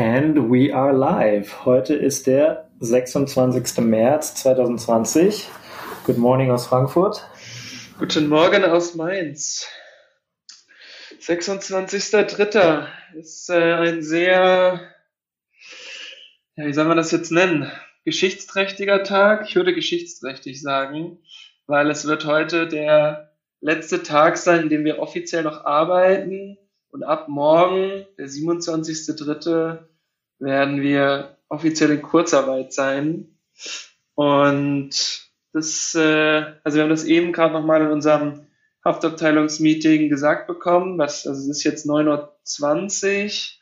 And we are live. Heute ist der 26. März 2020. Good morning aus Frankfurt. Guten Morgen aus Mainz. 26.03. ist äh, ein sehr, ja, wie soll man das jetzt nennen? Geschichtsträchtiger Tag. Ich würde geschichtsträchtig sagen, weil es wird heute der letzte Tag sein, in dem wir offiziell noch arbeiten. Und ab morgen, der 27.03., werden wir offiziell in Kurzarbeit sein. Und das, äh, also wir haben das eben gerade nochmal in unserem Haftabteilungsmeeting gesagt bekommen. Was, also es ist jetzt 9.20 Uhr.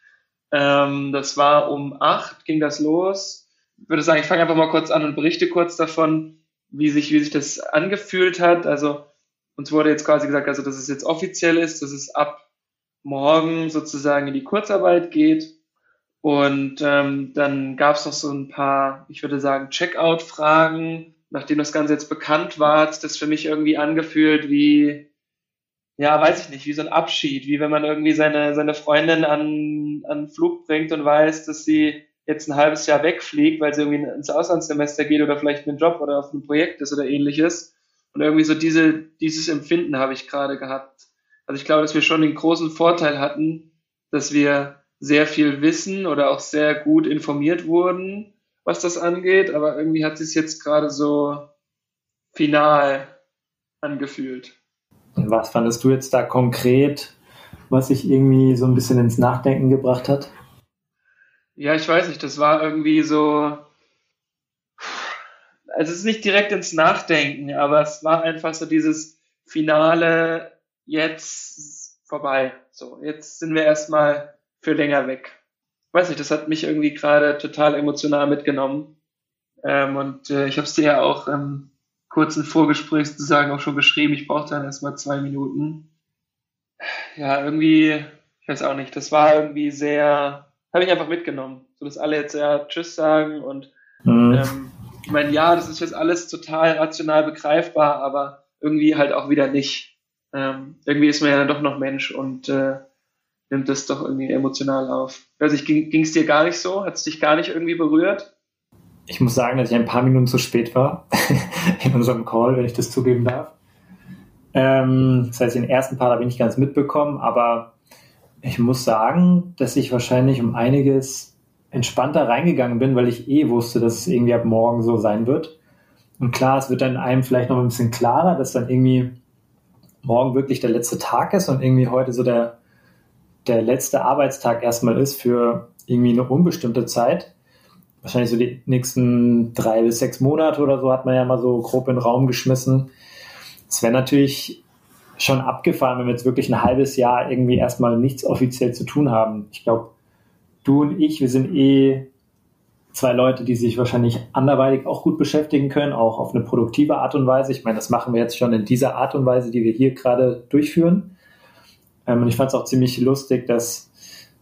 Ähm, das war um 8 ging das los. Ich würde sagen, ich fange einfach mal kurz an und berichte kurz davon, wie sich, wie sich das angefühlt hat. Also uns wurde jetzt quasi gesagt, also dass es jetzt offiziell ist, dass es ab morgen sozusagen in die Kurzarbeit geht. Und ähm, dann gab es noch so ein paar, ich würde sagen, Checkout-Fragen. Nachdem das Ganze jetzt bekannt war, hat das für mich irgendwie angefühlt wie, ja, weiß ich nicht, wie so ein Abschied, wie wenn man irgendwie seine, seine Freundin an, an Flug bringt und weiß, dass sie jetzt ein halbes Jahr wegfliegt, weil sie irgendwie ins Auslandssemester geht oder vielleicht einen Job oder auf ein Projekt ist oder ähnliches. Und irgendwie so diese, dieses Empfinden habe ich gerade gehabt. Also ich glaube, dass wir schon den großen Vorteil hatten, dass wir sehr viel wissen oder auch sehr gut informiert wurden, was das angeht, aber irgendwie hat es jetzt gerade so final angefühlt. Und was fandest du jetzt da konkret, was sich irgendwie so ein bisschen ins Nachdenken gebracht hat? Ja, ich weiß nicht, das war irgendwie so, also es ist nicht direkt ins Nachdenken, aber es war einfach so dieses Finale, jetzt vorbei. So, jetzt sind wir erstmal für länger weg. Weiß nicht, das hat mich irgendwie gerade total emotional mitgenommen. Ähm, und äh, ich habe es dir ja auch im kurzen Vorgespräch sozusagen auch schon geschrieben. Ich brauchte dann erstmal zwei Minuten. Ja, irgendwie, ich weiß auch nicht, das war irgendwie sehr, habe ich einfach mitgenommen. So dass alle jetzt ja Tschüss sagen und mhm. ähm, ich meine, ja, das ist jetzt alles total rational begreifbar, aber irgendwie halt auch wieder nicht. Ähm, irgendwie ist man ja dann doch noch Mensch und äh, nimmt das doch irgendwie emotional auf. Also ging es dir gar nicht so? Hat es dich gar nicht irgendwie berührt? Ich muss sagen, dass ich ein paar Minuten zu spät war in unserem Call, wenn ich das zugeben darf. Ähm, das heißt, den ersten Part habe ich nicht ganz mitbekommen, aber ich muss sagen, dass ich wahrscheinlich um einiges entspannter reingegangen bin, weil ich eh wusste, dass es irgendwie ab morgen so sein wird. Und klar, es wird dann einem vielleicht noch ein bisschen klarer, dass dann irgendwie morgen wirklich der letzte Tag ist und irgendwie heute so der der letzte Arbeitstag erstmal ist für irgendwie eine unbestimmte Zeit. Wahrscheinlich so die nächsten drei bis sechs Monate oder so hat man ja mal so grob in den Raum geschmissen. Es wäre natürlich schon abgefahren, wenn wir jetzt wirklich ein halbes Jahr irgendwie erstmal nichts offiziell zu tun haben. Ich glaube, du und ich, wir sind eh zwei Leute, die sich wahrscheinlich anderweitig auch gut beschäftigen können, auch auf eine produktive Art und Weise. Ich meine, das machen wir jetzt schon in dieser Art und Weise, die wir hier gerade durchführen. Ähm, und ich fand es auch ziemlich lustig, dass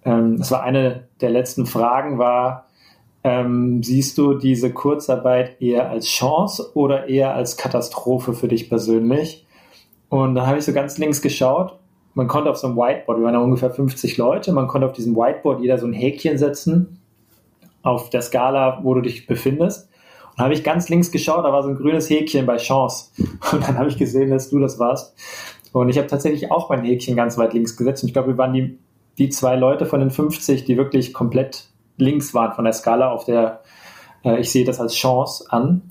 ähm, das war eine der letzten Fragen war, ähm, siehst du diese Kurzarbeit eher als Chance oder eher als Katastrophe für dich persönlich? Und da habe ich so ganz links geschaut. Man konnte auf so einem Whiteboard, wir waren ja ungefähr 50 Leute, man konnte auf diesem Whiteboard jeder so ein Häkchen setzen auf der Skala, wo du dich befindest. Und habe ich ganz links geschaut, da war so ein grünes Häkchen bei Chance. Und dann habe ich gesehen, dass du das warst. Und ich habe tatsächlich auch mein Häkchen ganz weit links gesetzt. Und ich glaube, wir waren die, die zwei Leute von den 50, die wirklich komplett links waren von der Skala, auf der äh, ich sehe das als Chance an.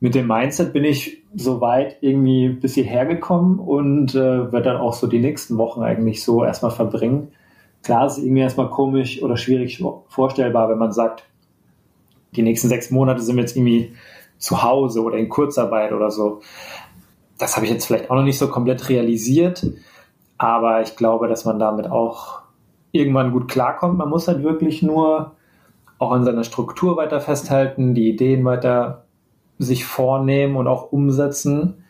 Mit dem Mindset bin ich so weit irgendwie bis hierher gekommen und äh, werde dann auch so die nächsten Wochen eigentlich so erstmal verbringen. Klar, es ist irgendwie erstmal komisch oder schwierig vorstellbar, wenn man sagt, die nächsten sechs Monate sind wir jetzt irgendwie zu Hause oder in Kurzarbeit oder so das habe ich jetzt vielleicht auch noch nicht so komplett realisiert, aber ich glaube, dass man damit auch irgendwann gut klarkommt. Man muss halt wirklich nur auch an seiner Struktur weiter festhalten, die Ideen weiter sich vornehmen und auch umsetzen.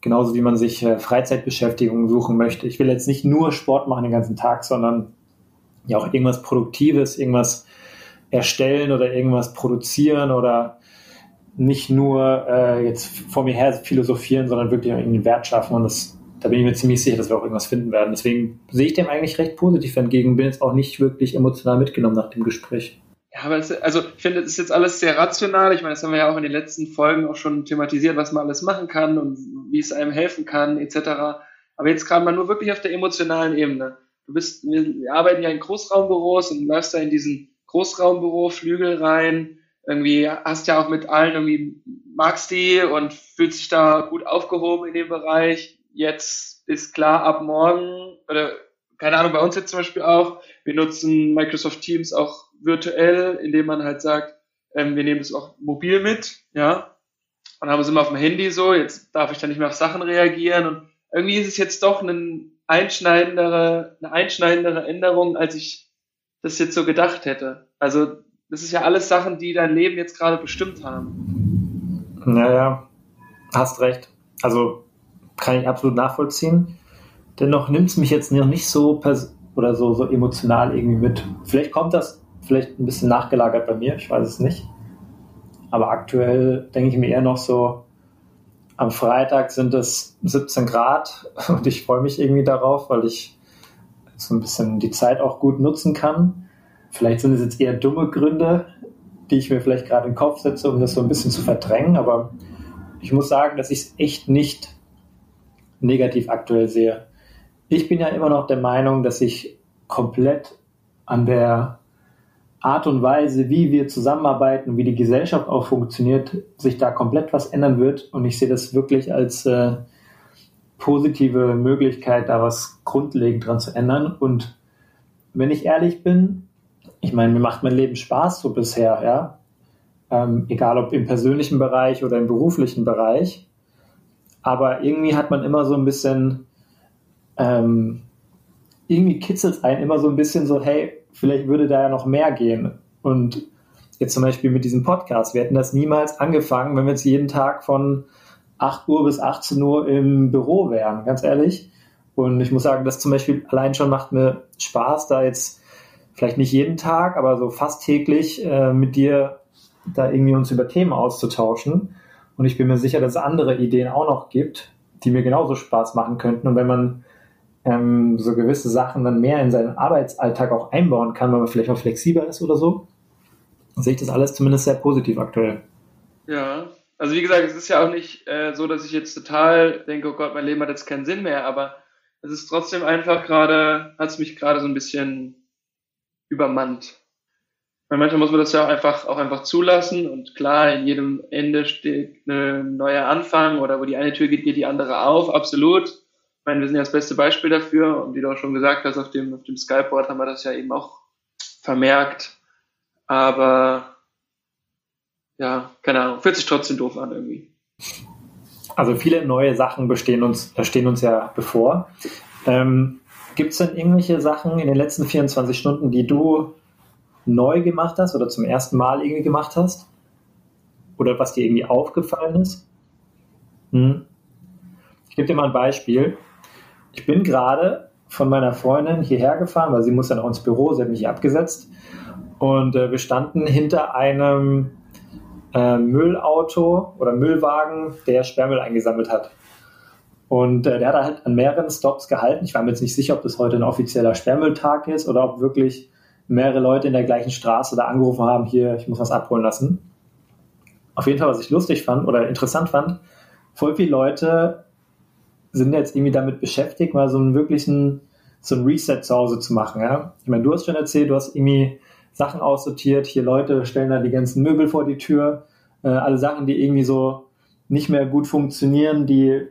Genauso wie man sich äh, Freizeitbeschäftigung suchen möchte. Ich will jetzt nicht nur Sport machen den ganzen Tag, sondern ja auch irgendwas Produktives, irgendwas erstellen oder irgendwas produzieren oder nicht nur äh, jetzt vor mir her philosophieren, sondern wirklich irgendwie Wert schaffen. Und das da bin ich mir ziemlich sicher, dass wir auch irgendwas finden werden. Deswegen sehe ich dem eigentlich recht positiv entgegen, bin jetzt auch nicht wirklich emotional mitgenommen nach dem Gespräch. Ja, aber es, also ich finde, das ist jetzt alles sehr rational. Ich meine, das haben wir ja auch in den letzten Folgen auch schon thematisiert, was man alles machen kann und wie es einem helfen kann, etc. Aber jetzt gerade mal nur wirklich auf der emotionalen Ebene. Du bist, wir arbeiten ja in Großraumbüros und läufst da in diesen Großraumbüro, Flügel rein, irgendwie hast ja auch mit allen irgendwie magst die und fühlst dich da gut aufgehoben in dem Bereich. Jetzt ist klar, ab morgen, oder keine Ahnung, bei uns jetzt zum Beispiel auch, wir nutzen Microsoft Teams auch virtuell, indem man halt sagt, ähm, wir nehmen das auch mobil mit, ja, und haben es immer auf dem Handy so, jetzt darf ich da nicht mehr auf Sachen reagieren und irgendwie ist es jetzt doch eine einschneidendere, eine einschneidendere Änderung, als ich das jetzt so gedacht hätte. Also das ist ja alles Sachen, die dein Leben jetzt gerade bestimmt haben. Naja, hast recht. Also kann ich absolut nachvollziehen. Dennoch nimmt es mich jetzt noch nicht so oder so, so emotional irgendwie mit. Vielleicht kommt das vielleicht ein bisschen nachgelagert bei mir, ich weiß es nicht. Aber aktuell denke ich mir eher noch so, am Freitag sind es 17 Grad und ich freue mich irgendwie darauf, weil ich so ein bisschen die Zeit auch gut nutzen kann. Vielleicht sind es jetzt eher dumme Gründe, die ich mir vielleicht gerade in den Kopf setze, um das so ein bisschen zu verdrängen. Aber ich muss sagen, dass ich es echt nicht negativ aktuell sehe. Ich bin ja immer noch der Meinung, dass ich komplett an der Art und Weise, wie wir zusammenarbeiten, wie die Gesellschaft auch funktioniert, sich da komplett was ändern wird. Und ich sehe das wirklich als äh, positive Möglichkeit, da was grundlegend dran zu ändern. Und wenn ich ehrlich bin, ich meine, mir macht mein Leben Spaß so bisher, ja. Ähm, egal ob im persönlichen Bereich oder im beruflichen Bereich. Aber irgendwie hat man immer so ein bisschen, ähm, irgendwie kitzelt es einen immer so ein bisschen so, hey, vielleicht würde da ja noch mehr gehen. Und jetzt zum Beispiel mit diesem Podcast, wir hätten das niemals angefangen, wenn wir jetzt jeden Tag von 8 Uhr bis 18 Uhr im Büro wären, ganz ehrlich. Und ich muss sagen, das zum Beispiel allein schon macht mir Spaß, da jetzt vielleicht nicht jeden Tag, aber so fast täglich äh, mit dir da irgendwie uns über Themen auszutauschen. Und ich bin mir sicher, dass es andere Ideen auch noch gibt, die mir genauso Spaß machen könnten. Und wenn man ähm, so gewisse Sachen dann mehr in seinen Arbeitsalltag auch einbauen kann, weil man vielleicht auch flexibler ist oder so, sehe ich das alles zumindest sehr positiv aktuell. Ja, also wie gesagt, es ist ja auch nicht äh, so, dass ich jetzt total denke, oh Gott, mein Leben hat jetzt keinen Sinn mehr, aber es ist trotzdem einfach gerade, hat es mich gerade so ein bisschen übermannt. Weil manchmal muss man das ja auch einfach, auch einfach zulassen und klar, in jedem Ende steht ein neuer Anfang oder wo die eine Tür geht, geht die andere auf, absolut. Ich meine, wir sind ja das beste Beispiel dafür und wie du auch schon gesagt hast, auf dem, auf dem Skyboard haben wir das ja eben auch vermerkt. Aber ja, keine Ahnung, fühlt sich trotzdem doof an irgendwie. Also viele neue Sachen bestehen uns, stehen uns ja bevor. Ähm, Gibt es denn irgendwelche Sachen in den letzten 24 Stunden, die du neu gemacht hast oder zum ersten Mal irgendwie gemacht hast? Oder was dir irgendwie aufgefallen ist? Hm. Ich gebe dir mal ein Beispiel. Ich bin gerade von meiner Freundin hierher gefahren, weil sie muss ja noch ins Büro, sie hat mich abgesetzt. Und äh, wir standen hinter einem äh, Müllauto oder Müllwagen, der Sperrmüll eingesammelt hat. Und äh, der hat halt an mehreren Stops gehalten. Ich war mir jetzt nicht sicher, ob das heute ein offizieller Sperrmülltag ist oder ob wirklich mehrere Leute in der gleichen Straße da angerufen haben, hier, ich muss was abholen lassen. Auf jeden Fall, was ich lustig fand oder interessant fand, voll viele Leute sind jetzt irgendwie damit beschäftigt, mal so einen wirklichen so ein Reset zu Hause zu machen. Ja? Ich meine, du hast schon erzählt, du hast irgendwie Sachen aussortiert, hier Leute stellen da die ganzen Möbel vor die Tür, äh, alle Sachen, die irgendwie so nicht mehr gut funktionieren, die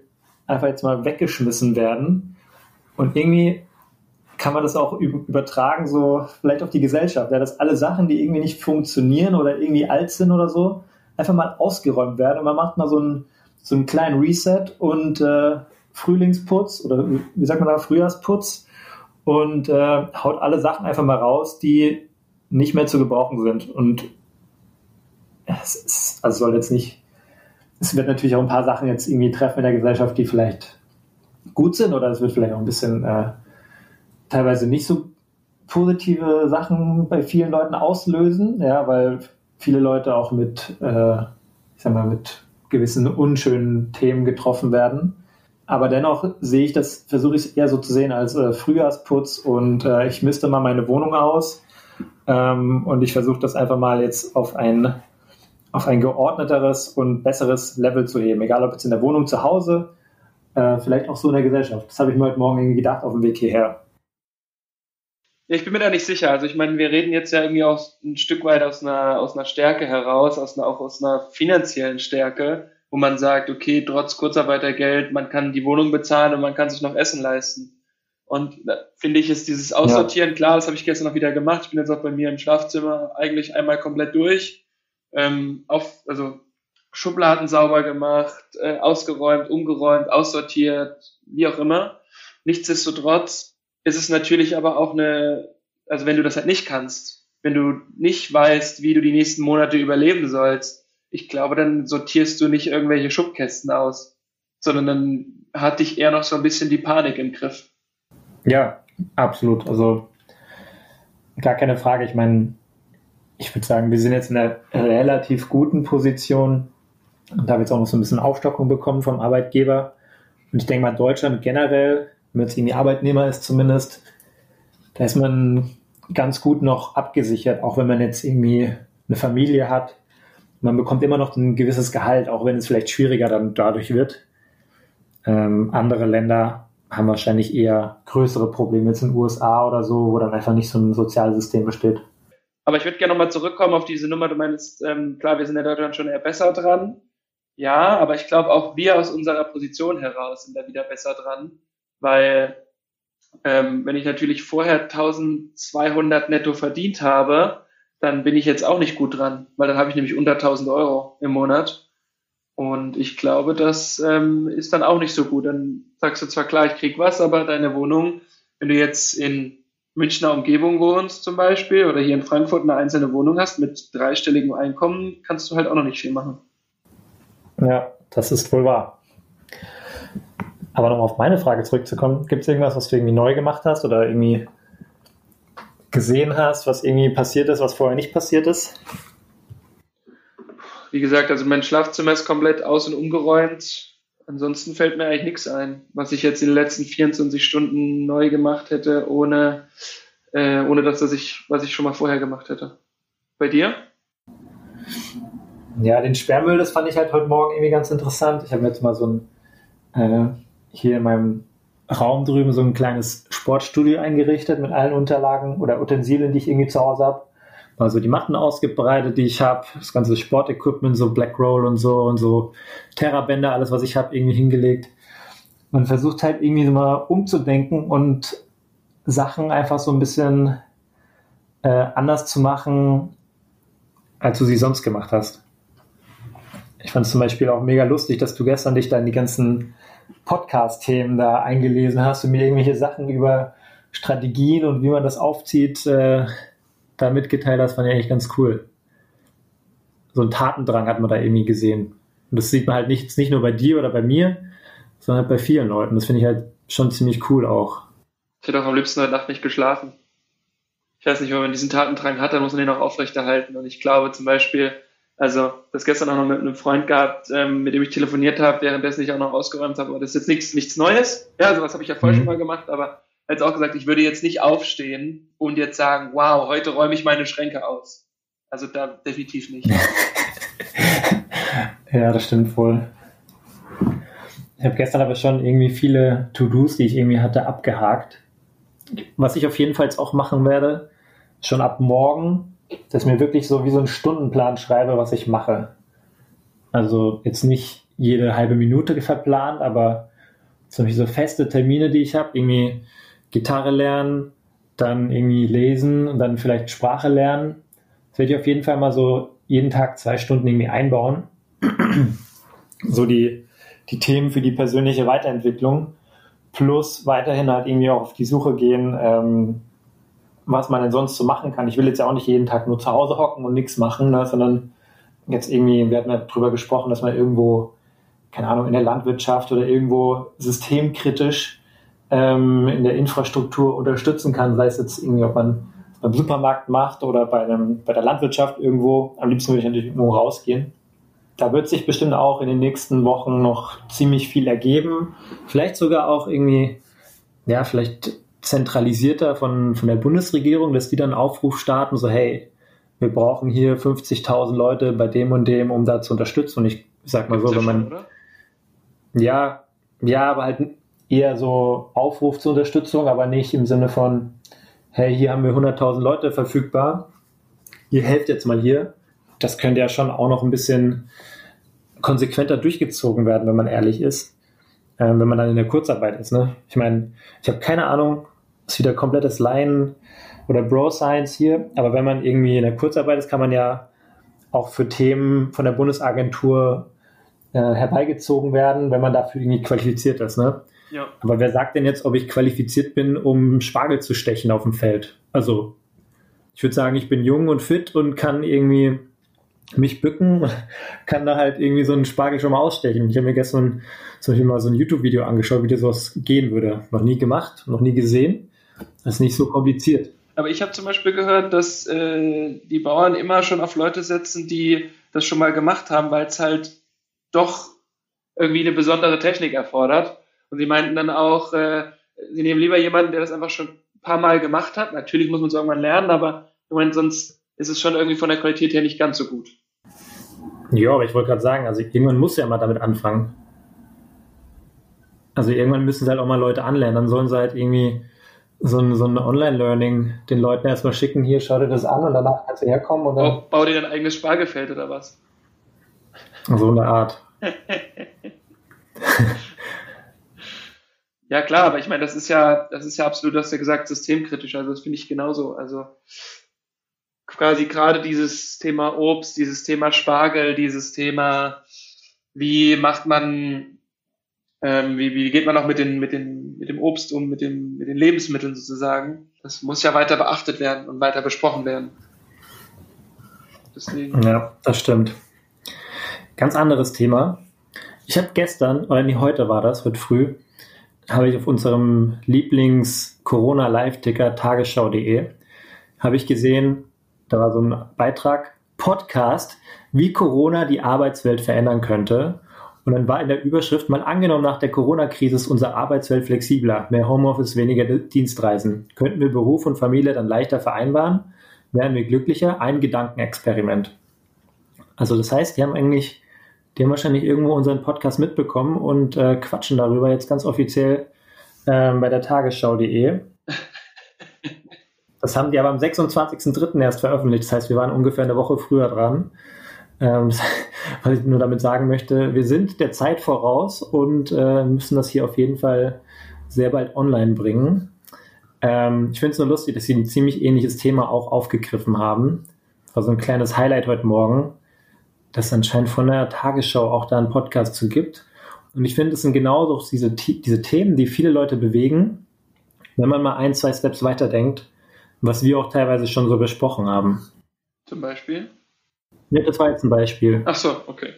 einfach jetzt mal weggeschmissen werden. Und irgendwie kann man das auch übertragen, so vielleicht auf die Gesellschaft, ja, dass alle Sachen, die irgendwie nicht funktionieren oder irgendwie alt sind oder so, einfach mal ausgeräumt werden. Und man macht mal so einen, so einen kleinen Reset und äh, Frühlingsputz oder wie sagt man da, Frühjahrsputz und äh, haut alle Sachen einfach mal raus, die nicht mehr zu gebrauchen sind. Und es ist, also soll jetzt nicht es wird natürlich auch ein paar Sachen jetzt irgendwie treffen in der Gesellschaft, die vielleicht gut sind oder es wird vielleicht auch ein bisschen äh, teilweise nicht so positive Sachen bei vielen Leuten auslösen, ja, weil viele Leute auch mit, äh, ich sag mal, mit gewissen unschönen Themen getroffen werden. aber dennoch sehe ich das, versuche ich es eher so zu sehen als äh, Frühjahrsputz und äh, ich misste mal meine Wohnung aus ähm, und ich versuche das einfach mal jetzt auf ein, auf ein geordneteres und besseres Level zu heben, egal ob jetzt in der Wohnung zu Hause, äh, vielleicht auch so in der Gesellschaft. Das habe ich mir heute Morgen irgendwie gedacht auf dem Weg hierher. Ich bin mir da nicht sicher. Also ich meine, wir reden jetzt ja irgendwie auch ein Stück weit aus einer, aus einer Stärke heraus, aus einer, auch aus einer finanziellen Stärke, wo man sagt, okay, trotz Kurzarbeitergeld, man kann die Wohnung bezahlen und man kann sich noch Essen leisten. Und da finde ich, ist dieses Aussortieren, ja. klar, das habe ich gestern noch wieder gemacht. Ich bin jetzt auch bei mir im Schlafzimmer eigentlich einmal komplett durch. Ähm, auf, also Schubladen sauber gemacht, äh, ausgeräumt, umgeräumt, aussortiert, wie auch immer. Nichtsdestotrotz ist es natürlich aber auch eine, also wenn du das halt nicht kannst, wenn du nicht weißt, wie du die nächsten Monate überleben sollst, ich glaube, dann sortierst du nicht irgendwelche Schubkästen aus, sondern dann hat dich eher noch so ein bisschen die Panik im Griff. Ja, absolut. Also gar keine Frage. Ich meine, ich würde sagen, wir sind jetzt in einer relativ guten Position und da haben jetzt auch noch so ein bisschen Aufstockung bekommen vom Arbeitgeber. Und ich denke mal, Deutschland generell wenn jetzt irgendwie Arbeitnehmer ist zumindest, da ist man ganz gut noch abgesichert, auch wenn man jetzt irgendwie eine Familie hat. Man bekommt immer noch ein gewisses Gehalt, auch wenn es vielleicht schwieriger dann dadurch wird. Ähm, andere Länder haben wahrscheinlich eher größere Probleme, jetzt in den USA oder so, wo dann einfach nicht so ein Sozialsystem besteht. Aber ich würde gerne nochmal zurückkommen auf diese Nummer. Du meinst, ähm, klar, wir sind in Deutschland schon eher besser dran. Ja, aber ich glaube auch wir aus unserer Position heraus sind da wieder besser dran weil ähm, wenn ich natürlich vorher 1200 netto verdient habe, dann bin ich jetzt auch nicht gut dran, weil dann habe ich nämlich unter 1000 Euro im Monat. Und ich glaube, das ähm, ist dann auch nicht so gut. Dann sagst du zwar klar, ich krieg was, aber deine Wohnung, wenn du jetzt in Münchner Umgebung wohnst zum Beispiel oder hier in Frankfurt eine einzelne Wohnung hast mit dreistelligem Einkommen, kannst du halt auch noch nicht viel machen. Ja, das ist wohl wahr. Aber nochmal auf meine Frage zurückzukommen, gibt es irgendwas, was du irgendwie neu gemacht hast oder irgendwie gesehen hast, was irgendwie passiert ist, was vorher nicht passiert ist? Wie gesagt, also mein Schlafzimmer ist komplett aus- und umgeräumt. Ansonsten fällt mir eigentlich nichts ein, was ich jetzt in den letzten 24 Stunden neu gemacht hätte, ohne, äh, ohne das, was ich, was ich schon mal vorher gemacht hätte. Bei dir? Ja, den Sperrmüll, das fand ich halt heute Morgen irgendwie ganz interessant. Ich habe jetzt mal so ein äh, hier in meinem Raum drüben so ein kleines Sportstudio eingerichtet mit allen Unterlagen oder Utensilien, die ich irgendwie zu Hause habe. Also die Matten ausgebreitet, die ich habe, das ganze Sportequipment, so Black Roll und so und so Terrabänder, alles was ich habe, irgendwie hingelegt. Man versucht halt irgendwie so mal umzudenken und Sachen einfach so ein bisschen äh, anders zu machen, als du sie sonst gemacht hast. Ich fand es zum Beispiel auch mega lustig, dass du gestern dich da in die ganzen Podcast-Themen da eingelesen hast und mir irgendwelche Sachen über Strategien und wie man das aufzieht, äh, da mitgeteilt hast, fand ich eigentlich ganz cool. So ein Tatendrang hat man da irgendwie gesehen. Und das sieht man halt nicht, nicht nur bei dir oder bei mir, sondern halt bei vielen Leuten. Das finde ich halt schon ziemlich cool auch. Ich hätte auch am liebsten heute Nacht nicht geschlafen. Ich weiß nicht, wenn man diesen Tatendrang hat, dann muss man den auch aufrechterhalten. Und ich glaube zum Beispiel, also das gestern auch noch mit einem Freund gehabt, ähm, mit dem ich telefoniert habe, währenddessen ich auch noch ausgeräumt habe. Aber das ist jetzt nichts, nichts Neues. Ja, sowas habe ich ja vorher mhm. schon mal gemacht, aber jetzt auch gesagt, ich würde jetzt nicht aufstehen und jetzt sagen, wow, heute räume ich meine Schränke aus. Also da definitiv nicht. ja, das stimmt voll. Ich habe gestern aber schon irgendwie viele To-Dos, die ich irgendwie hatte, abgehakt. Was ich auf jeden Fall jetzt auch machen werde, schon ab morgen dass ich mir wirklich so wie so einen Stundenplan schreibe, was ich mache. Also jetzt nicht jede halbe Minute verplant, aber zum Beispiel so feste Termine, die ich habe, irgendwie Gitarre lernen, dann irgendwie lesen und dann vielleicht Sprache lernen. Das werde ich auf jeden Fall mal so jeden Tag zwei Stunden irgendwie einbauen. so die, die Themen für die persönliche Weiterentwicklung. Plus weiterhin halt irgendwie auch auf die Suche gehen, ähm, was man denn sonst so machen kann. Ich will jetzt ja auch nicht jeden Tag nur zu Hause hocken und nichts machen, ne, sondern jetzt irgendwie, wir hatten ja darüber gesprochen, dass man irgendwo, keine Ahnung, in der Landwirtschaft oder irgendwo systemkritisch ähm, in der Infrastruktur unterstützen kann, sei es jetzt irgendwie, ob man beim Supermarkt macht oder bei, einem, bei der Landwirtschaft irgendwo. Am liebsten würde ich natürlich irgendwo rausgehen. da wird sich bestimmt auch in den nächsten Wochen noch ziemlich viel ergeben. Vielleicht sogar auch irgendwie, ja, vielleicht zentralisierter von, von der Bundesregierung, dass die dann Aufruf starten, so hey, wir brauchen hier 50.000 Leute bei dem und dem, um da zu unterstützen. Und ich sag mal so, wenn man, schon, ja, ja, aber halt eher so Aufruf zur Unterstützung, aber nicht im Sinne von, hey, hier haben wir 100.000 Leute verfügbar, ihr helft jetzt mal hier. Das könnte ja schon auch noch ein bisschen konsequenter durchgezogen werden, wenn man ehrlich ist, äh, wenn man dann in der Kurzarbeit ist. Ne? Ich meine, ich habe keine Ahnung, ist wieder komplettes Laien oder Bro Science hier, aber wenn man irgendwie in der Kurzarbeit ist, kann man ja auch für Themen von der Bundesagentur äh, herbeigezogen werden, wenn man dafür irgendwie qualifiziert ist. Ne? Ja. Aber wer sagt denn jetzt, ob ich qualifiziert bin, um Spargel zu stechen auf dem Feld? Also, ich würde sagen, ich bin jung und fit und kann irgendwie mich bücken, kann da halt irgendwie so einen Spargel schon mal ausstechen. Ich habe mir gestern zum Beispiel mal so ein YouTube-Video angeschaut, wie das sowas gehen würde. Noch nie gemacht, noch nie gesehen. Das ist nicht so kompliziert. Aber ich habe zum Beispiel gehört, dass äh, die Bauern immer schon auf Leute setzen, die das schon mal gemacht haben, weil es halt doch irgendwie eine besondere Technik erfordert. Und sie meinten dann auch, äh, sie nehmen lieber jemanden, der das einfach schon ein paar Mal gemacht hat. Natürlich muss man es irgendwann lernen, aber ich meine, sonst ist es schon irgendwie von der Qualität her nicht ganz so gut. Ja, aber ich wollte gerade sagen, also irgendwann muss ja mal damit anfangen. Also irgendwann müssen sie halt auch mal Leute anlernen. Dann sollen sie halt irgendwie so ein, so ein Online-Learning den Leuten erstmal schicken, hier, schau dir das an und danach kannst du herkommen und dann. Bau, bau dir dein eigenes Spargefeld oder was? So eine Art. ja, klar, aber ich meine, das ist ja, das ist ja absolut, du hast ja gesagt, systemkritisch. Also das finde ich genauso. Also quasi gerade dieses Thema Obst, dieses Thema Spargel, dieses Thema, wie macht man, ähm, wie, wie geht man auch mit, den, mit, den, mit dem Obst um, mit, dem, mit den Lebensmitteln sozusagen. Das muss ja weiter beachtet werden und weiter besprochen werden. Deswegen. Ja, das stimmt. Ganz anderes Thema. Ich habe gestern, oder nee, heute war das, heute früh, habe ich auf unserem Lieblings-Corona-Live-Ticker tagesschau.de habe ich gesehen, da war so ein Beitrag, Podcast, wie Corona die Arbeitswelt verändern könnte. Und dann war in der Überschrift mal angenommen, nach der Corona-Krise ist unsere Arbeitswelt flexibler, mehr Homeoffice, weniger Dienstreisen. Könnten wir Beruf und Familie dann leichter vereinbaren? Wären wir glücklicher? Ein Gedankenexperiment. Also das heißt, die haben eigentlich, die haben wahrscheinlich irgendwo unseren Podcast mitbekommen und äh, quatschen darüber jetzt ganz offiziell äh, bei der Tagesschau.de. Das haben die aber am 26.03. erst veröffentlicht. Das heißt, wir waren ungefähr eine Woche früher dran. Ähm, was ich nur damit sagen möchte, wir sind der Zeit voraus und äh, müssen das hier auf jeden Fall sehr bald online bringen. Ähm, ich finde es nur lustig, dass sie ein ziemlich ähnliches Thema auch aufgegriffen haben. War so ein kleines Highlight heute Morgen, dass anscheinend von der Tagesschau auch da einen Podcast zu gibt. Und ich finde, es sind genau diese, diese Themen, die viele Leute bewegen, wenn man mal ein, zwei Steps weiterdenkt was wir auch teilweise schon so besprochen haben. Zum Beispiel? Ja, das war jetzt ein Beispiel. Ach so, okay.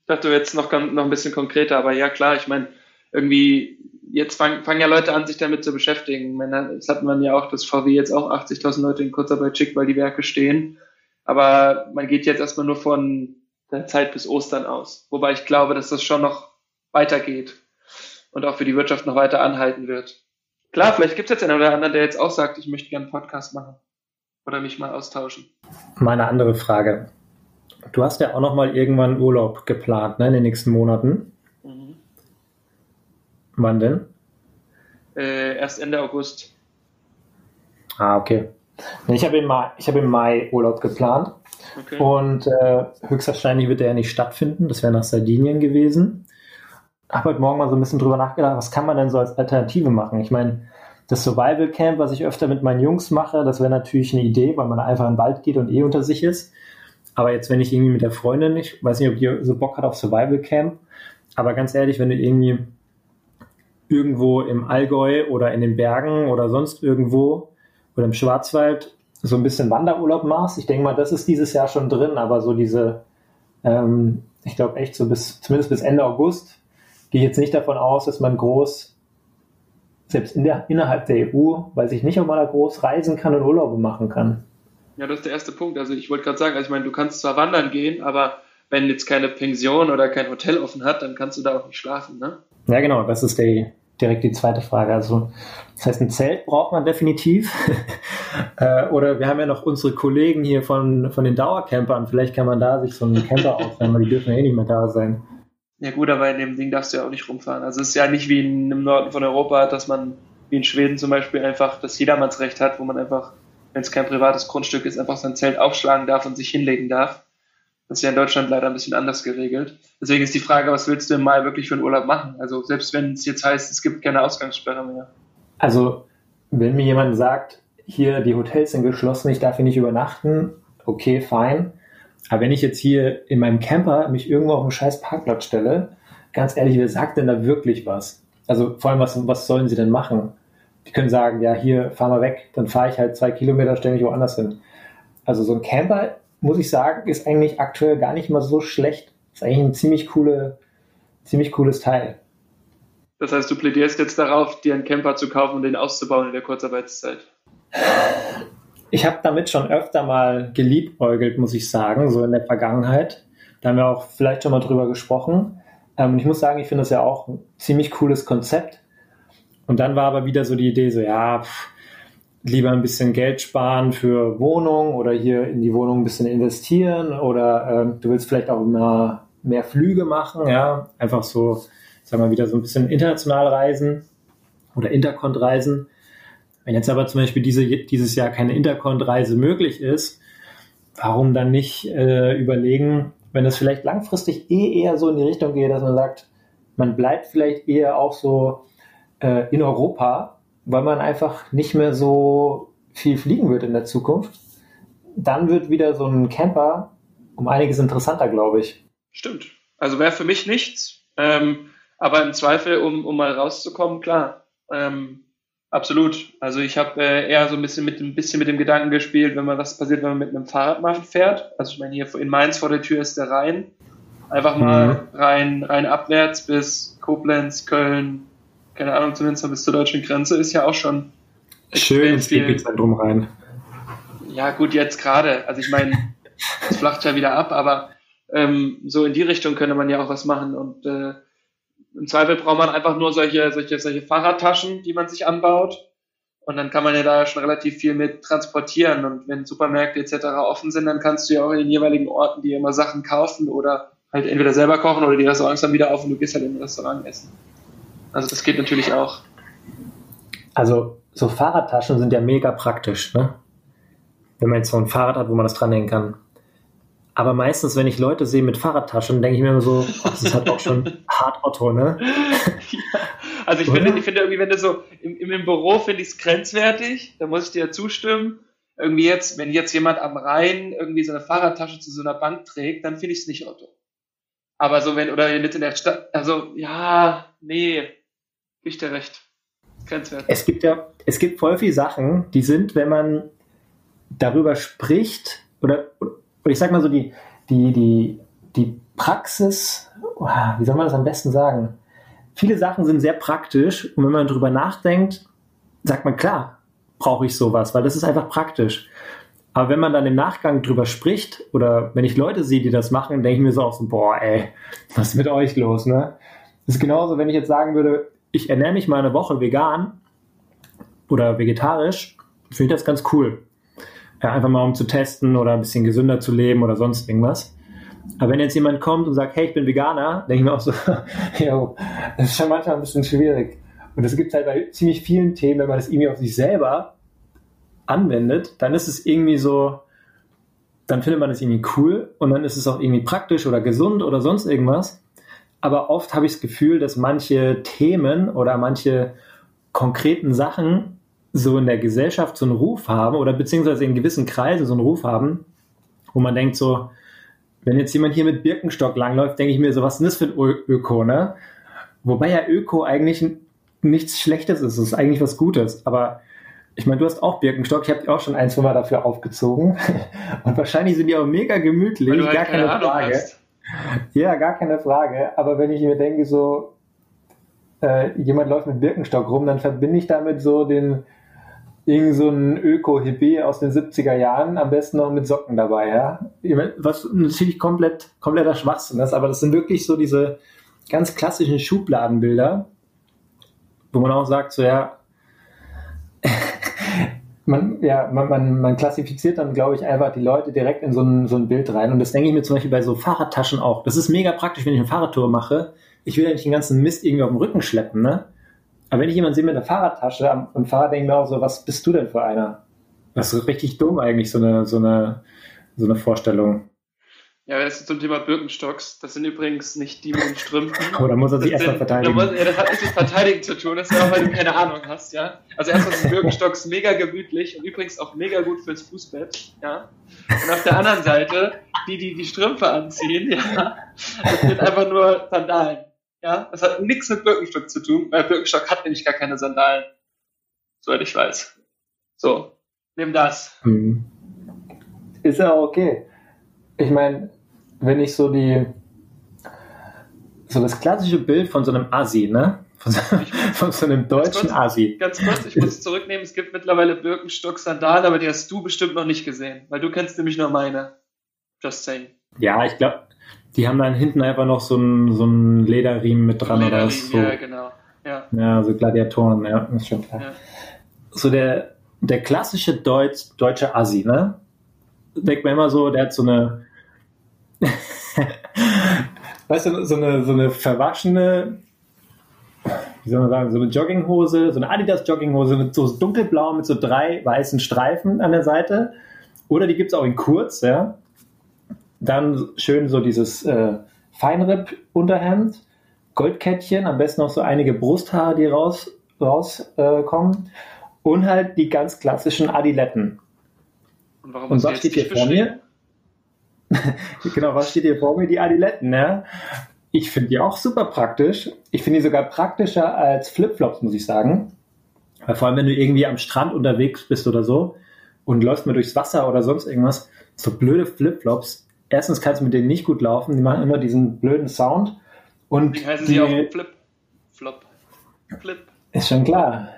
Ich dachte jetzt noch, noch ein bisschen konkreter, aber ja klar, ich meine, irgendwie, jetzt fangen, fangen ja Leute an, sich damit zu beschäftigen. Meine, das hatten man ja auch, dass VW jetzt auch 80.000 Leute in Kurzarbeit schickt, weil die Werke stehen. Aber man geht jetzt erstmal nur von der Zeit bis Ostern aus. Wobei ich glaube, dass das schon noch weitergeht und auch für die Wirtschaft noch weiter anhalten wird. Klar, vielleicht gibt es jetzt einen oder anderen, der jetzt auch sagt, ich möchte gerne einen Podcast machen oder mich mal austauschen. Meine andere Frage. Du hast ja auch noch mal irgendwann Urlaub geplant, ne, in den nächsten Monaten. Mhm. Wann denn? Äh, erst Ende August. Ah, okay. Ich habe im, Mai, hab im Mai Urlaub geplant. Okay. Und äh, höchstwahrscheinlich wird der ja nicht stattfinden. Das wäre nach Sardinien gewesen habe heute Morgen mal so ein bisschen drüber nachgedacht, was kann man denn so als Alternative machen? Ich meine, das Survival Camp, was ich öfter mit meinen Jungs mache, das wäre natürlich eine Idee, weil man einfach in den Wald geht und eh unter sich ist. Aber jetzt, wenn ich irgendwie mit der Freundin nicht, weiß nicht, ob die so Bock hat auf Survival Camp, aber ganz ehrlich, wenn du irgendwie irgendwo im Allgäu oder in den Bergen oder sonst irgendwo oder im Schwarzwald so ein bisschen Wanderurlaub machst, ich denke mal, das ist dieses Jahr schon drin, aber so diese, ähm, ich glaube echt so bis, zumindest bis Ende August, gehe jetzt nicht davon aus, dass man groß, selbst in der, innerhalb der EU, weiß ich nicht, ob man da groß reisen kann und Urlaube machen kann. Ja, das ist der erste Punkt. Also ich wollte gerade sagen, also ich meine, du kannst zwar wandern gehen, aber wenn jetzt keine Pension oder kein Hotel offen hat, dann kannst du da auch nicht schlafen, ne? Ja, genau, das ist die, direkt die zweite Frage. Also, das heißt, ein Zelt braucht man definitiv. äh, oder wir haben ja noch unsere Kollegen hier von, von den Dauercampern. Vielleicht kann man da sich so einen Camper aufnehmen, weil die dürfen ja eh nicht mehr da sein. Ja gut, aber in dem Ding darfst du ja auch nicht rumfahren. Also es ist ja nicht wie in, im Norden von Europa, dass man wie in Schweden zum Beispiel einfach das Jedermannsrecht hat, wo man einfach, wenn es kein privates Grundstück ist, einfach sein Zelt aufschlagen darf und sich hinlegen darf. Das ist ja in Deutschland leider ein bisschen anders geregelt. Deswegen ist die Frage, was willst du im Mai wirklich für einen Urlaub machen? Also selbst wenn es jetzt heißt, es gibt keine Ausgangssperre mehr. Also wenn mir jemand sagt, hier die Hotels sind geschlossen, ich darf hier nicht übernachten, okay, fein. Aber wenn ich jetzt hier in meinem Camper mich irgendwo auf einen scheiß Parkplatz stelle, ganz ehrlich, wer sagt denn da wirklich was? Also vor allem, was, was sollen sie denn machen? Die können sagen, ja, hier, fahr mal weg, dann fahre ich halt zwei Kilometer, stelle mich woanders hin. Also so ein Camper, muss ich sagen, ist eigentlich aktuell gar nicht mal so schlecht. Ist eigentlich ein ziemlich, coole, ziemlich cooles Teil. Das heißt, du plädierst jetzt darauf, dir einen Camper zu kaufen und den auszubauen in der Kurzarbeitszeit? Ich habe damit schon öfter mal geliebäugelt, muss ich sagen, so in der Vergangenheit. Da haben wir auch vielleicht schon mal drüber gesprochen. Ähm, und ich muss sagen, ich finde das ja auch ein ziemlich cooles Konzept. Und dann war aber wieder so die Idee, so ja, pff, lieber ein bisschen Geld sparen für Wohnung oder hier in die Wohnung ein bisschen investieren oder äh, du willst vielleicht auch mal mehr Flüge machen, ja, einfach so, sagen wir wieder so ein bisschen international reisen oder Interkont reisen. Wenn jetzt aber zum Beispiel diese, dieses Jahr keine Interkont-Reise möglich ist, warum dann nicht äh, überlegen, wenn es vielleicht langfristig eh eher so in die Richtung geht, dass man sagt, man bleibt vielleicht eher auch so äh, in Europa, weil man einfach nicht mehr so viel fliegen wird in der Zukunft, dann wird wieder so ein Camper um einiges interessanter, glaube ich. Stimmt. Also wäre für mich nichts. Ähm, aber im Zweifel, um, um mal rauszukommen, klar. Ähm, absolut. Also ich habe äh, eher so ein bisschen mit ein bisschen mit dem Gedanken gespielt, wenn man was passiert, wenn man mit einem Fahrrad mal fährt. Also ich meine, hier in Mainz vor der Tür ist der Rhein. Einfach mal mhm. rein, rein abwärts bis Koblenz, Köln, keine Ahnung, zumindest bis zur deutschen Grenze, ist ja auch schon schön ins Epizentrum rein. Ja, gut, jetzt gerade. Also ich meine, es flacht ja wieder ab, aber ähm, so in die Richtung könnte man ja auch was machen. Und äh, im Zweifel braucht man einfach nur solche, solche, solche Fahrradtaschen, die man sich anbaut. Und dann kann man ja da schon relativ viel mit transportieren. Und wenn Supermärkte etc. offen sind, dann kannst du ja auch in den jeweiligen Orten dir immer Sachen kaufen oder halt entweder selber kochen oder die Restaurants dann wieder auf und du gehst halt im Restaurant essen. Also das geht natürlich auch. Also so Fahrradtaschen sind ja mega praktisch, ne? Wenn man jetzt so ein Fahrrad hat, wo man das dranhängen kann. Aber meistens, wenn ich Leute sehe mit Fahrradtaschen, denke ich mir immer so, oh, das ist halt auch schon hart Otto, ne? ja. Also ich finde, ich finde irgendwie, wenn du so im, im Büro finde ich es grenzwertig, da muss ich dir zustimmen. Irgendwie jetzt, wenn jetzt jemand am Rhein irgendwie so eine Fahrradtasche zu so einer Bank trägt, dann finde ich es nicht Otto. Aber so wenn, oder mit in der Stadt, also ja, nee, ich dir recht. Grenzwert. Es gibt ja, es gibt voll viele Sachen, die sind, wenn man darüber spricht, oder, oder ich sag mal so, die, die, die, die Praxis, wie soll man das am besten sagen? Viele Sachen sind sehr praktisch und wenn man darüber nachdenkt, sagt man, klar, brauche ich sowas, weil das ist einfach praktisch. Aber wenn man dann im Nachgang drüber spricht oder wenn ich Leute sehe, die das machen, denke ich mir so auch so, boah, ey, was ist mit euch los, ne? Das ist genauso, wenn ich jetzt sagen würde, ich ernähre mich mal eine Woche vegan oder vegetarisch, finde ich das ganz cool. Ja, einfach mal um zu testen oder ein bisschen gesünder zu leben oder sonst irgendwas. Aber wenn jetzt jemand kommt und sagt, hey, ich bin Veganer, denke ich mir auch so, jo, das ist schon manchmal ein bisschen schwierig. Und das gibt halt bei ziemlich vielen Themen, wenn man das irgendwie auf sich selber anwendet, dann ist es irgendwie so, dann findet man es irgendwie cool und dann ist es auch irgendwie praktisch oder gesund oder sonst irgendwas aber oft habe ich das Gefühl, dass manche Themen oder manche konkreten Sachen so in der Gesellschaft so einen Ruf haben oder beziehungsweise in gewissen Kreisen so einen Ruf haben, wo man denkt so, wenn jetzt jemand hier mit Birkenstock langläuft, denke ich mir so, was ist das für ein Öko, ne? Wobei ja Öko eigentlich nichts Schlechtes ist, es ist eigentlich was Gutes, aber ich meine, du hast auch Birkenstock, ich habe dir auch schon ein, zwei Mal dafür aufgezogen und wahrscheinlich sind die auch mega gemütlich, halt gar keine, keine Frage. Hast. Ja, gar keine Frage. Aber wenn ich mir denke, so, äh, jemand läuft mit Birkenstock rum, dann verbinde ich damit so den, irgend so ein Öko-Hippie aus den 70er Jahren, am besten noch mit Socken dabei, ja. Was natürlich komplett, kompletter Schwachsinn ist, aber das sind wirklich so diese ganz klassischen Schubladenbilder, wo man auch sagt, so ja, man, ja, man, man, man klassifiziert dann, glaube ich, einfach die Leute direkt in so ein, so ein Bild rein. Und das denke ich mir zum Beispiel bei so Fahrradtaschen auch. Das ist mega praktisch, wenn ich eine Fahrradtour mache. Ich will ja nicht den ganzen Mist irgendwie auf dem Rücken schleppen, ne? Aber wenn ich jemanden sehe mit einer Fahrradtasche am, am Fahrrad, denke ich mir auch so, was bist du denn für einer? Das ist richtig dumm eigentlich, so eine, so eine, so eine Vorstellung. Ja, das ist zum Thema Birkenstocks. Das sind übrigens nicht die mit den Strümpfen. Oh, da muss er sich erstmal verteidigen. Muss, ja, das hat nichts mit Verteidigen zu tun. Das ist ja auch, weil du keine Ahnung hast, ja. Also erstmal sind Birkenstocks mega gemütlich und übrigens auch mega gut fürs Fußbett, ja. Und auf der anderen Seite, die, die die Strümpfe anziehen, ja, das sind einfach nur Sandalen. Ja, das hat nichts mit Birkenstock zu tun, weil Birkenstock hat nämlich gar keine Sandalen. Soweit ich weiß. So, nimm das. Hm. Ist ja okay. Ich meine, wenn ich so die, so das klassische Bild von so einem Assi, ne? Von so, von so einem deutschen kurz, Assi. Ganz kurz, ich muss es zurücknehmen. Es gibt mittlerweile Birkenstock-Sandalen, aber die hast du bestimmt noch nicht gesehen, weil du kennst nämlich nur meine. Just saying. Ja, ich glaube, die haben dann hinten einfach noch so einen so einen Lederriemen mit dran oder so. Ja, genau. Ja. ja, so Gladiatoren, ja, ist schon klar. Ja. So der, der klassische Deutsch, deutsche Assi, ne? Denkt man immer so, der hat so eine weißt du, so eine, so eine verwaschene, wie soll man sagen, so eine Jogginghose, so eine Adidas Jogginghose mit so dunkelblau mit so drei weißen Streifen an der Seite. Oder die gibt es auch in kurz, ja. Dann schön so dieses äh, Feinripp-Unterhemd, Goldkettchen, am besten noch so einige Brusthaare, die raus, rauskommen. Äh, und halt die ganz klassischen Adiletten. Und, warum und was steht hier vor mir? genau, was steht hier vor mir? Die Adiletten, ne? Ich finde die auch super praktisch. Ich finde die sogar praktischer als Flipflops, muss ich sagen. Weil vor allem, wenn du irgendwie am Strand unterwegs bist oder so und läufst mal durchs Wasser oder sonst irgendwas, so blöde Flipflops. Erstens kannst du mit denen nicht gut laufen, die machen immer diesen blöden Sound. Und Wie heißen die, sie auch Flip? Flop. Flip. Ist schon klar.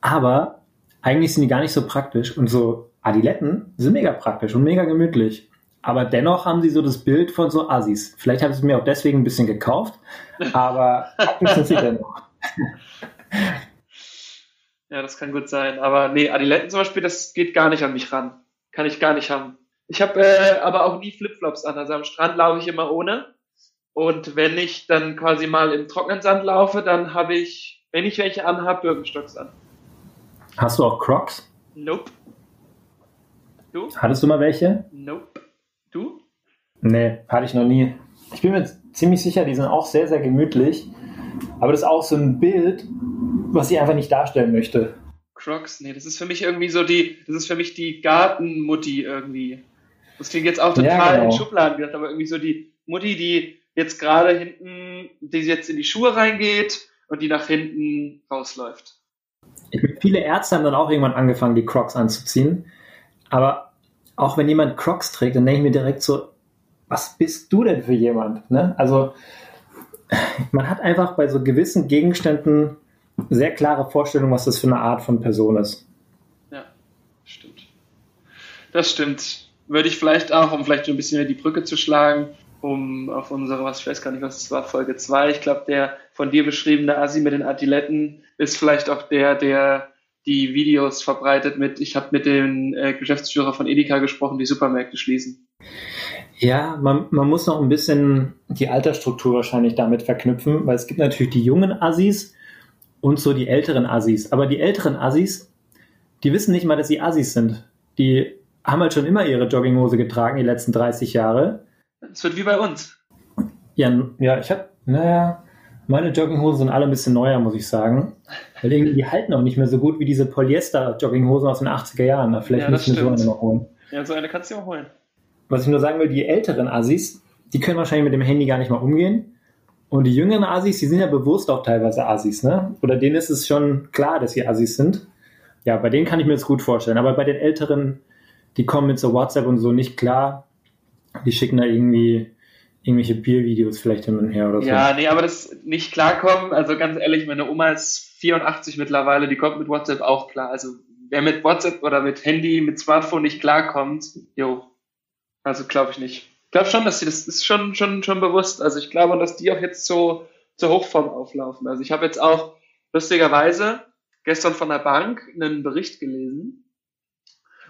Aber eigentlich sind die gar nicht so praktisch und so Adiletten sind mega praktisch und mega gemütlich. Aber dennoch haben sie so das Bild von so Assis. Vielleicht habe ich es mir auch deswegen ein bisschen gekauft, aber sind sie dennoch. Ja, das kann gut sein. Aber nee, Adiletten zum Beispiel, das geht gar nicht an mich ran. Kann ich gar nicht haben. Ich habe äh, aber auch nie Flipflops an. Also am Strand laufe ich immer ohne. Und wenn ich dann quasi mal im trockenen Sand laufe, dann habe ich, wenn ich welche anhabe, Birkenstocks an. Hast du auch Crocs? Nope. Du? Hattest du mal welche? Nope. Du? Nee, hatte ich noch nie. Ich bin mir ziemlich sicher, die sind auch sehr, sehr gemütlich. Aber das ist auch so ein Bild, was ich einfach nicht darstellen möchte. Crocs, nee, das ist für mich irgendwie so die, das ist für mich die Gartenmutti irgendwie. Das klingt jetzt auch total ja, genau. in Schubladen gedacht, aber irgendwie so die Mutti, die jetzt gerade hinten, die jetzt in die Schuhe reingeht und die nach hinten rausläuft. Ich, viele Ärzte haben dann auch irgendwann angefangen, die Crocs anzuziehen. Aber auch wenn jemand Crocs trägt, dann denke ich mir direkt so, was bist du denn für jemand? Ne? Also man hat einfach bei so gewissen Gegenständen sehr klare Vorstellungen, was das für eine Art von Person ist. Ja, stimmt. Das stimmt. Würde ich vielleicht auch, um vielleicht ein bisschen mehr die Brücke zu schlagen, um auf unsere, was ich weiß gar nicht, was es war, Folge 2. Ich glaube, der von dir beschriebene Asi mit den Adiletten ist vielleicht auch der, der die Videos verbreitet mit, ich habe mit dem äh, Geschäftsführer von Edeka gesprochen, die Supermärkte schließen. Ja, man, man muss noch ein bisschen die Altersstruktur wahrscheinlich damit verknüpfen, weil es gibt natürlich die jungen Assis und so die älteren Assis. Aber die älteren Assis, die wissen nicht mal, dass sie Assis sind. Die haben halt schon immer ihre Jogginghose getragen, die letzten 30 Jahre. Es wird wie bei uns. Ja, ja ich habe, naja, meine Jogginghosen sind alle ein bisschen neuer, muss ich sagen. Weil irgendwie die halten auch nicht mehr so gut wie diese Polyester-Jogginghosen aus den 80er Jahren. Vielleicht ja, müssen wir so eine noch holen. Ja, so eine kannst du auch holen. Was ich nur sagen will, die älteren Assis, die können wahrscheinlich mit dem Handy gar nicht mal umgehen. Und die jüngeren Assis, die sind ja bewusst auch teilweise Assis, ne? Oder denen ist es schon klar, dass sie Assis sind. Ja, bei denen kann ich mir das gut vorstellen. Aber bei den älteren, die kommen mit so WhatsApp und so nicht klar. Die schicken da irgendwie irgendwelche Biervideos vielleicht hin und her oder so. Ja, nee, aber das nicht klarkommen, also ganz ehrlich, meine Oma ist 84 mittlerweile, die kommt mit WhatsApp auch klar. Also wer mit WhatsApp oder mit Handy, mit Smartphone nicht klarkommt, jo, also glaube ich nicht. Ich glaube schon, dass sie das ist schon, schon, schon bewusst. Also ich glaube, dass die auch jetzt so zur Hochform auflaufen. Also ich habe jetzt auch lustigerweise gestern von der Bank einen Bericht gelesen,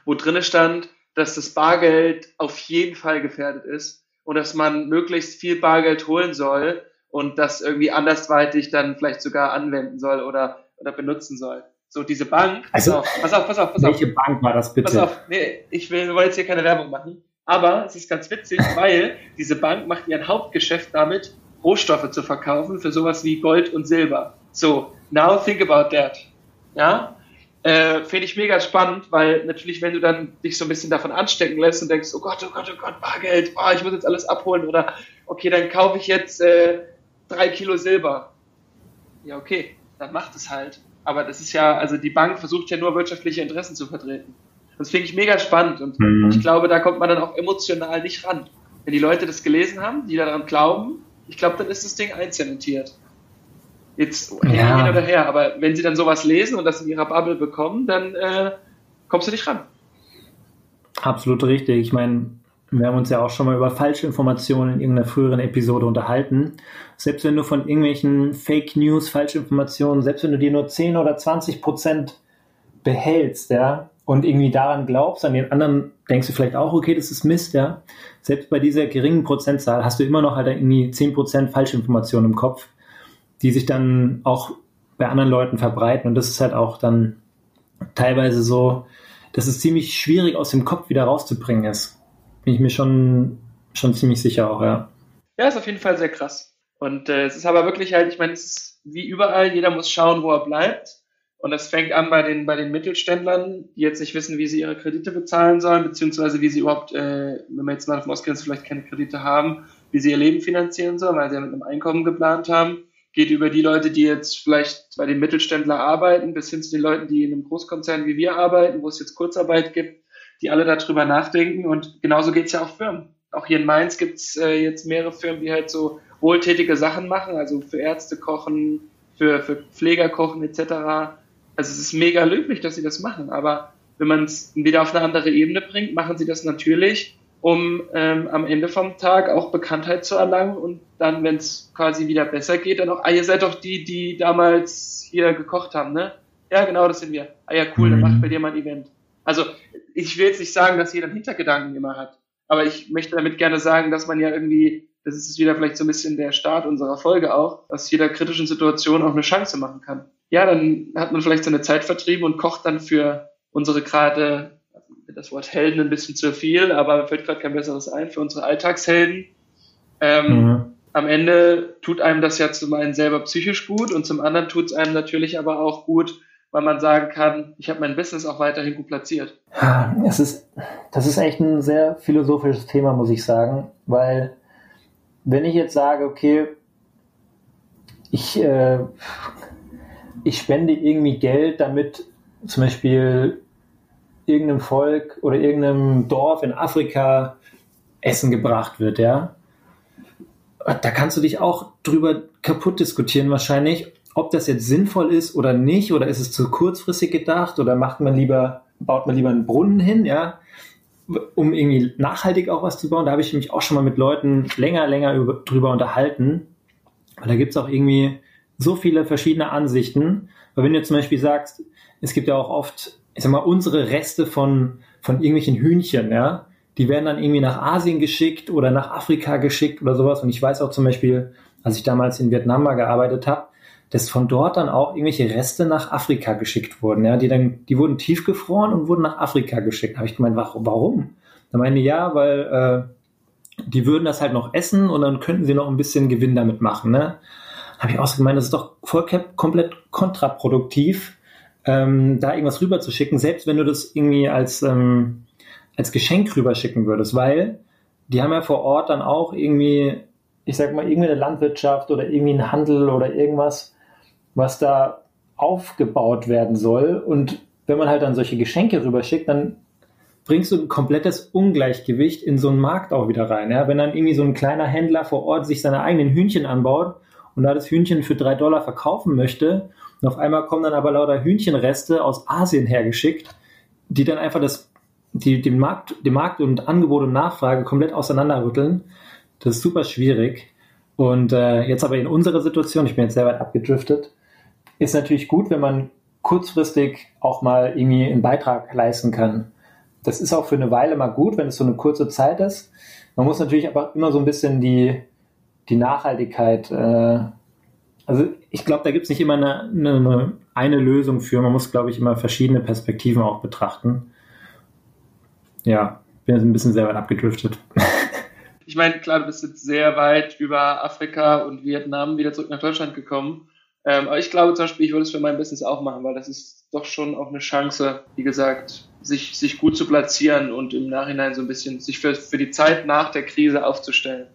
wo drinne stand, dass das Bargeld auf jeden Fall gefährdet ist und dass man möglichst viel Bargeld holen soll und das irgendwie andersweitig dann vielleicht sogar anwenden soll oder, oder benutzen soll. So, diese Bank, also, pass auf, pass auf, pass auf, pass Welche auf. Bank war das bitte? Pass auf, nee, ich will, wir wollen jetzt hier keine Werbung machen, aber es ist ganz witzig, weil diese Bank macht ihr Hauptgeschäft damit, Rohstoffe zu verkaufen für sowas wie Gold und Silber. So, now think about that. Ja, äh, finde ich mega spannend, weil natürlich, wenn du dann dich so ein bisschen davon anstecken lässt und denkst, oh Gott, oh Gott, oh Gott, Bargeld, oh, ich muss jetzt alles abholen oder okay, dann kaufe ich jetzt äh, drei Kilo Silber. Ja, okay, dann macht es halt. Aber das ist ja, also die Bank versucht ja nur wirtschaftliche Interessen zu vertreten. Das finde ich mega spannend und mhm. ich glaube, da kommt man dann auch emotional nicht ran. Wenn die Leute das gelesen haben, die daran glauben, ich glaube, dann ist das Ding einzementiert. Jetzt ja. hin oder her, aber wenn sie dann sowas lesen und das in ihrer Bubble bekommen, dann äh, kommst du nicht ran. Absolut richtig. Ich meine, wir haben uns ja auch schon mal über falsche Informationen in irgendeiner früheren Episode unterhalten. Selbst wenn du von irgendwelchen Fake News, Falschinformationen, selbst wenn du dir nur 10 oder 20 Prozent behältst, ja, und irgendwie daran glaubst, an den anderen denkst du vielleicht auch, okay, das ist Mist, ja. Selbst bei dieser geringen Prozentzahl hast du immer noch halt irgendwie 10 Prozent Falschinformationen im Kopf, die sich dann auch bei anderen Leuten verbreiten. Und das ist halt auch dann teilweise so, dass es ziemlich schwierig aus dem Kopf wieder rauszubringen ist. Bin ich mir schon, schon ziemlich sicher auch, ja. Ja, ist auf jeden Fall sehr krass. Und äh, es ist aber wirklich halt, ich meine, es ist wie überall, jeder muss schauen, wo er bleibt. Und das fängt an bei den, bei den Mittelständlern, die jetzt nicht wissen, wie sie ihre Kredite bezahlen sollen, beziehungsweise wie sie überhaupt, äh, wenn wir jetzt mal davon ausgehen, dass vielleicht keine Kredite haben, wie sie ihr Leben finanzieren sollen, weil sie ja mit einem Einkommen geplant haben. Geht über die Leute, die jetzt vielleicht bei den Mittelständlern arbeiten, bis hin zu den Leuten, die in einem Großkonzern wie wir arbeiten, wo es jetzt Kurzarbeit gibt, die alle darüber nachdenken. Und genauso geht es ja auch Firmen. Auch hier in Mainz gibt es äh, jetzt mehrere Firmen, die halt so wohltätige Sachen machen, also für Ärzte kochen, für, für Pfleger kochen etc. Also es ist mega löblich, dass sie das machen, aber wenn man es wieder auf eine andere Ebene bringt, machen sie das natürlich, um ähm, am Ende vom Tag auch Bekanntheit zu erlangen und dann, wenn es quasi wieder besser geht, dann auch, ah, ihr seid doch die, die damals hier gekocht haben, ne? Ja, genau, das sind wir. Ah ja, cool, mhm. dann macht bei dir mal ein Event. Also ich will jetzt nicht sagen, dass jeder einen Hintergedanken immer hat, aber ich möchte damit gerne sagen, dass man ja irgendwie, das ist wieder vielleicht so ein bisschen der Start unserer Folge auch, dass jeder kritischen Situation auch eine Chance machen kann. Ja, dann hat man vielleicht seine Zeit vertrieben und kocht dann für unsere gerade, das Wort Helden ein bisschen zu viel, aber mir fällt gerade kein besseres ein, für unsere Alltagshelden. Ähm, mhm. Am Ende tut einem das ja zum einen selber psychisch gut und zum anderen tut es einem natürlich aber auch gut, weil man sagen kann, ich habe mein Business auch weiterhin gut platziert. Es ist, das ist echt ein sehr philosophisches Thema, muss ich sagen, weil wenn ich jetzt sage, okay, ich, äh, ich spende irgendwie Geld, damit zum Beispiel irgendeinem Volk oder irgendeinem Dorf in Afrika Essen gebracht wird, ja. Da kannst du dich auch drüber kaputt diskutieren wahrscheinlich, ob das jetzt sinnvoll ist oder nicht, oder ist es zu kurzfristig gedacht, oder macht man lieber, baut man lieber einen Brunnen hin, ja, um irgendwie nachhaltig auch was zu bauen. Da habe ich mich auch schon mal mit Leuten länger, länger über, drüber unterhalten. Und da gibt es auch irgendwie so viele verschiedene Ansichten. Weil wenn du zum Beispiel sagst, es gibt ja auch oft, ich sag mal, unsere Reste von, von irgendwelchen Hühnchen, ja, die werden dann irgendwie nach Asien geschickt oder nach Afrika geschickt oder sowas. Und ich weiß auch zum Beispiel, als ich damals in Vietnam mal gearbeitet habe, dass von dort dann auch irgendwelche Reste nach Afrika geschickt wurden. Ja, die dann, die wurden tiefgefroren und wurden nach Afrika geschickt. Da habe ich gemeint, warum? Da meine ich, ja, weil äh, die würden das halt noch essen und dann könnten sie noch ein bisschen Gewinn damit machen. Ne? Habe ich auch so gemeint, das ist doch voll komplett kontraproduktiv, ähm, da irgendwas rüberzuschicken, selbst wenn du das irgendwie als, ähm, als Geschenk rüberschicken würdest, weil die haben ja vor Ort dann auch irgendwie, ich sag mal, irgendwie eine Landwirtschaft oder irgendwie einen Handel oder irgendwas, was da aufgebaut werden soll. Und wenn man halt dann solche Geschenke rüberschickt, dann bringst du ein komplettes Ungleichgewicht in so einen Markt auch wieder rein. Ja? Wenn dann irgendwie so ein kleiner Händler vor Ort sich seine eigenen Hühnchen anbaut und da das Hühnchen für drei Dollar verkaufen möchte. Und auf einmal kommen dann aber lauter Hühnchenreste aus Asien hergeschickt, die dann einfach das, die, den, Markt, den Markt und Angebot und Nachfrage komplett auseinanderrütteln. Das ist super schwierig. Und äh, jetzt aber in unserer Situation, ich bin jetzt sehr weit abgedriftet, ist natürlich gut, wenn man kurzfristig auch mal irgendwie einen Beitrag leisten kann. Das ist auch für eine Weile mal gut, wenn es so eine kurze Zeit ist. Man muss natürlich aber immer so ein bisschen die, die Nachhaltigkeit, äh, also ich glaube, da gibt es nicht immer eine, eine, eine Lösung für. Man muss, glaube ich, immer verschiedene Perspektiven auch betrachten. Ja, bin jetzt ein bisschen sehr weit abgedriftet. Ich meine, klar, du bist jetzt sehr weit über Afrika und Vietnam wieder zurück nach Deutschland gekommen. Ähm, aber ich glaube zum Beispiel, ich würde es für mein Business auch machen, weil das ist doch schon auch eine Chance, wie gesagt, sich, sich gut zu platzieren und im Nachhinein so ein bisschen sich für, für die Zeit nach der Krise aufzustellen.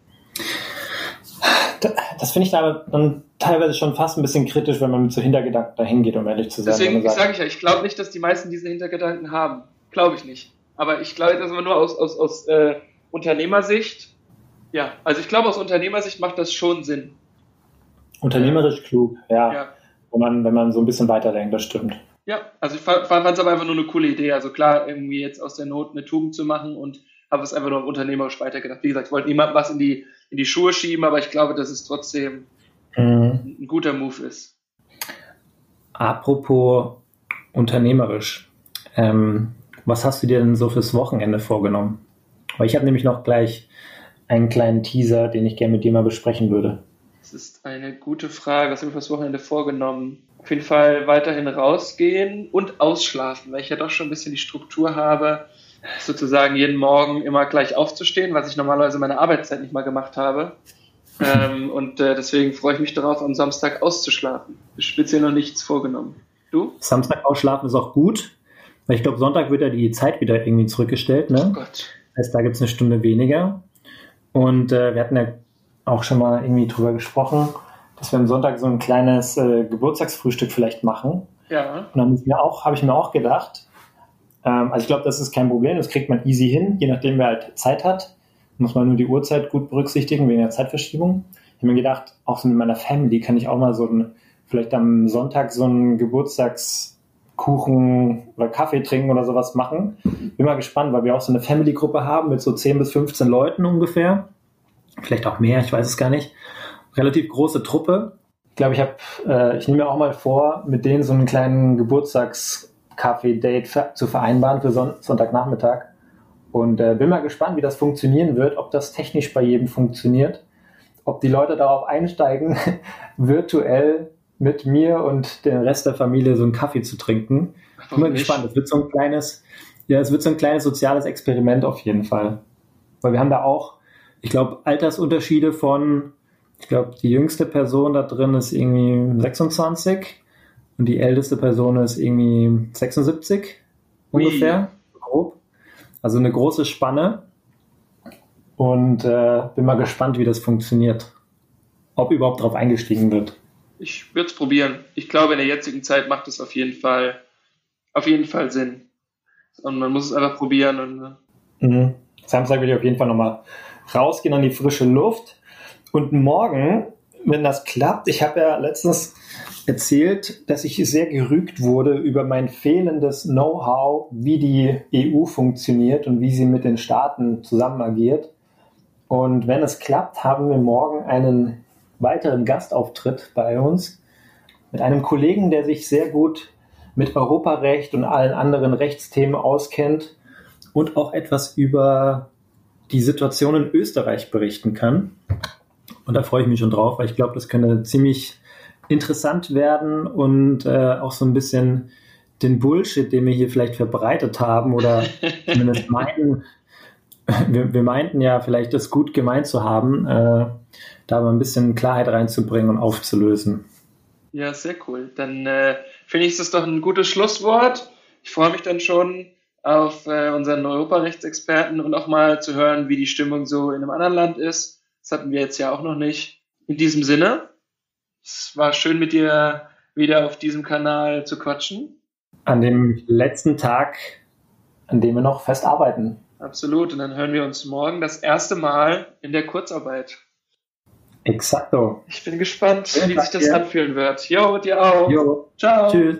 Das finde ich aber dann teilweise schon fast ein bisschen kritisch, wenn man mit so Hintergedanken dahin geht, um ehrlich zu sein. Deswegen sage ich ja, ich glaube nicht, dass die meisten diese Hintergedanken haben. Glaube ich nicht. Aber ich glaube, dass man nur aus, aus, aus äh, Unternehmersicht, ja, also ich glaube, aus Unternehmersicht macht das schon Sinn. Unternehmerisch klug, ja. ja. Wenn, man, wenn man so ein bisschen weiterdenkt, das stimmt. Ja, also ich fand es aber einfach nur eine coole Idee. Also klar, irgendwie jetzt aus der Not eine Tugend zu machen und habe es einfach nur unternehmerisch weitergedacht. Wie gesagt, ich wollte niemandem was in die, in die Schuhe schieben, aber ich glaube, dass es trotzdem mhm. ein guter Move ist. Apropos unternehmerisch, ähm, was hast du dir denn so fürs Wochenende vorgenommen? Weil ich habe nämlich noch gleich einen kleinen Teaser, den ich gerne mit dir mal besprechen würde. Das ist eine gute Frage. Was habe ich fürs Wochenende vorgenommen? Auf jeden Fall weiterhin rausgehen und ausschlafen, weil ich ja doch schon ein bisschen die Struktur habe, sozusagen jeden Morgen immer gleich aufzustehen, was ich normalerweise meine Arbeitszeit nicht mal gemacht habe. ähm, und äh, deswegen freue ich mich darauf, am Samstag auszuschlafen. Speziell noch nichts vorgenommen. Du? Samstag ausschlafen ist auch gut, weil ich glaube, Sonntag wird ja die Zeit wieder irgendwie zurückgestellt. Ne? Oh Gott. Das heißt, da gibt es eine Stunde weniger. Und äh, wir hatten ja auch schon mal irgendwie drüber gesprochen, dass wir am Sonntag so ein kleines äh, Geburtstagsfrühstück vielleicht machen. Ja. Und dann habe ich mir auch gedacht, ähm, also ich glaube, das ist kein Problem, das kriegt man easy hin, je nachdem wer halt Zeit hat. Muss man nur die Uhrzeit gut berücksichtigen wegen der Zeitverschiebung. Ich habe mir gedacht, auch so mit meiner Family kann ich auch mal so ein, vielleicht am Sonntag so einen Geburtstagskuchen oder Kaffee trinken oder sowas machen. Bin mal gespannt, weil wir auch so eine Family-Gruppe haben mit so 10 bis 15 Leuten ungefähr. Vielleicht auch mehr, ich weiß es gar nicht. Relativ große Truppe. Ich glaube, ich habe, äh, ich nehme mir auch mal vor, mit denen so einen kleinen Geburtstags Kaffee-Date zu vereinbaren für Son Sonntagnachmittag. Und äh, bin mal gespannt, wie das funktionieren wird, ob das technisch bei jedem funktioniert, ob die Leute darauf einsteigen, virtuell mit mir und dem Rest der Familie so einen Kaffee zu trinken. Bin mal gespannt. Es wird so ein kleines, ja, es wird so ein kleines soziales Experiment auf jeden Fall. Weil wir haben da auch, ich glaube, Altersunterschiede von, ich glaube, die jüngste Person da drin ist irgendwie 26 und die älteste Person ist irgendwie 76 Ui. ungefähr, grob. Also eine große Spanne. Und äh, bin mal gespannt, wie das funktioniert. Ob überhaupt darauf eingestiegen wird. Ich würde es probieren. Ich glaube, in der jetzigen Zeit macht es auf jeden Fall, auf jeden Fall Sinn. Und man muss es einfach probieren. Und, äh, mhm. Samstag will ich auf jeden Fall nochmal rausgehen an die frische Luft. Und morgen, wenn das klappt, ich habe ja letztens erzählt, dass ich sehr gerügt wurde über mein fehlendes Know-how, wie die EU funktioniert und wie sie mit den Staaten zusammen agiert. Und wenn es klappt, haben wir morgen einen weiteren Gastauftritt bei uns mit einem Kollegen, der sich sehr gut mit Europarecht und allen anderen Rechtsthemen auskennt und auch etwas über die Situation in Österreich berichten kann. Und da freue ich mich schon drauf, weil ich glaube, das könnte ziemlich interessant werden und äh, auch so ein bisschen den Bullshit, den wir hier vielleicht verbreitet haben oder zumindest meinen, wir, wir, meinten ja vielleicht das gut gemeint zu haben, äh, da mal ein bisschen Klarheit reinzubringen und aufzulösen. Ja, sehr cool. Dann äh, finde ich es doch ein gutes Schlusswort. Ich freue mich dann schon auf äh, unseren Europarechtsexperten und auch mal zu hören, wie die Stimmung so in einem anderen Land ist. Das hatten wir jetzt ja auch noch nicht. In diesem Sinne, es war schön mit dir wieder auf diesem Kanal zu quatschen. An dem letzten Tag, an dem wir noch fest arbeiten. Absolut. Und dann hören wir uns morgen das erste Mal in der Kurzarbeit. Exakto. Ich bin gespannt, wie sich das anfühlen wird. Jo, dir auch. Jo. Ciao. Tschüss.